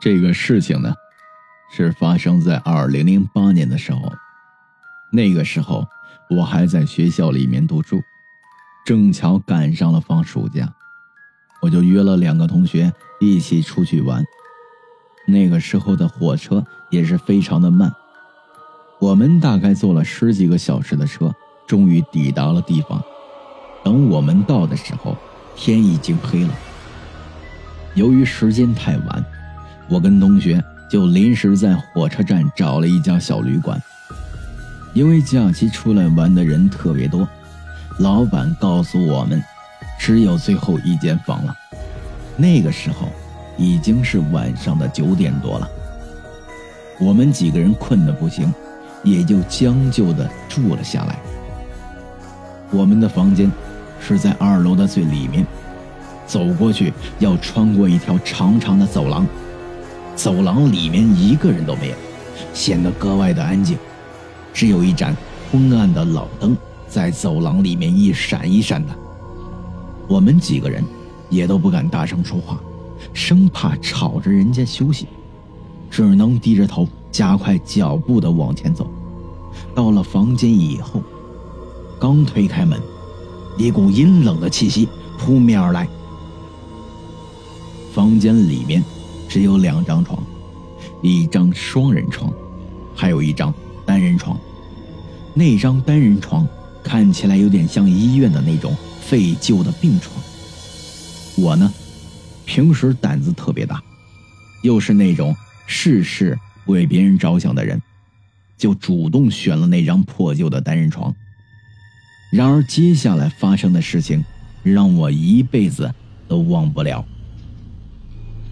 这个事情呢，是发生在二零零八年的时候。那个时候我还在学校里面读书，正巧赶上了放暑假，我就约了两个同学一起出去玩。那个时候的火车也是非常的慢，我们大概坐了十几个小时的车，终于抵达了地方。等我们到的时候，天已经黑了。由于时间太晚，我跟同学就临时在火车站找了一家小旅馆。因为假期出来玩的人特别多，老板告诉我们，只有最后一间房了。那个时候已经是晚上的九点多了，我们几个人困得不行，也就将就的住了下来。我们的房间是在二楼的最里面。走过去要穿过一条长长的走廊，走廊里面一个人都没有，显得格外的安静，只有一盏昏暗的老灯在走廊里面一闪一闪的。我们几个人也都不敢大声说话，生怕吵着人家休息，只能低着头加快脚步的往前走。到了房间以后，刚推开门，一股阴冷的气息扑面而来。房间里面只有两张床，一张双人床，还有一张单人床。那张单人床看起来有点像医院的那种废旧的病床。我呢，平时胆子特别大，又是那种事事为别人着想的人，就主动选了那张破旧的单人床。然而接下来发生的事情，让我一辈子都忘不了。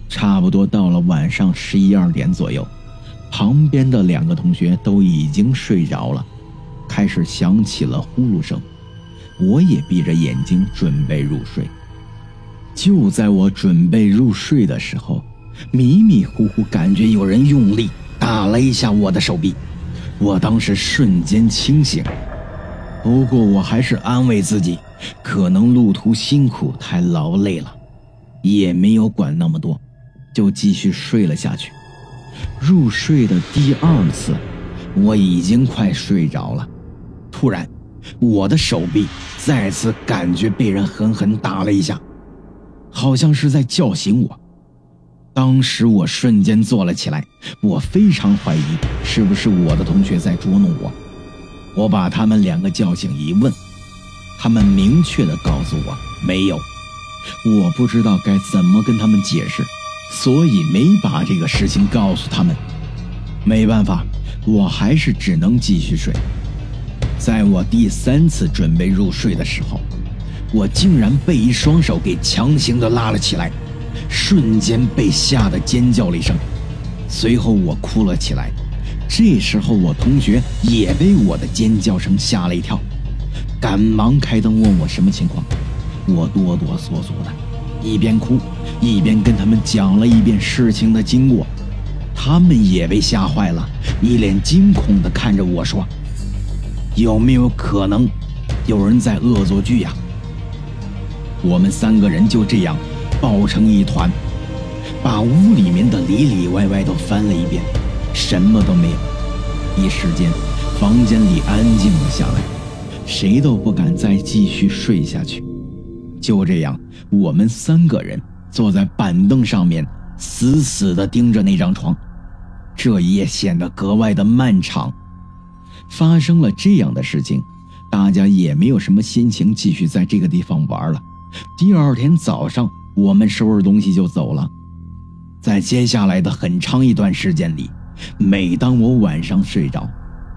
差不多到了晚上十一二点左右，旁边的两个同学都已经睡着了，开始响起了呼噜声，我也闭着眼睛准备入睡。就在我准备入睡的时候，迷迷糊糊感觉有人用力打了一下我的手臂，我当时瞬间清醒，不过我还是安慰自己，可能路途辛苦太劳累了，也没有管那么多。就继续睡了下去。入睡的第二次，我已经快睡着了。突然，我的手臂再次感觉被人狠狠打了一下，好像是在叫醒我。当时我瞬间坐了起来，我非常怀疑是不是我的同学在捉弄我。我把他们两个叫醒一问，他们明确的告诉我没有。我不知道该怎么跟他们解释。所以没把这个事情告诉他们，没办法，我还是只能继续睡。在我第三次准备入睡的时候，我竟然被一双手给强行的拉了起来，瞬间被吓得尖叫了一声，随后我哭了起来。这时候我同学也被我的尖叫声吓了一跳，赶忙开灯问我什么情况，我哆哆嗦嗦的。一边哭，一边跟他们讲了一遍事情的经过，他们也被吓坏了，一脸惊恐地看着我说：“有没有可能有人在恶作剧呀？”我们三个人就这样抱成一团，把屋里面的里里外外都翻了一遍，什么都没有。一时间，房间里安静了下来，谁都不敢再继续睡下去。就这样，我们三个人坐在板凳上面，死死地盯着那张床。这一夜显得格外的漫长。发生了这样的事情，大家也没有什么心情继续在这个地方玩了。第二天早上，我们收拾东西就走了。在接下来的很长一段时间里，每当我晚上睡着，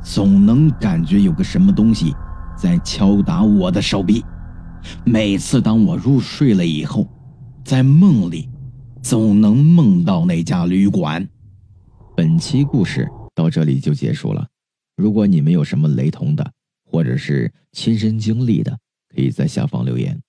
总能感觉有个什么东西在敲打我的手臂。每次当我入睡了以后，在梦里，总能梦到那家旅馆。本期故事到这里就结束了。如果你们有什么雷同的，或者是亲身经历的，可以在下方留言。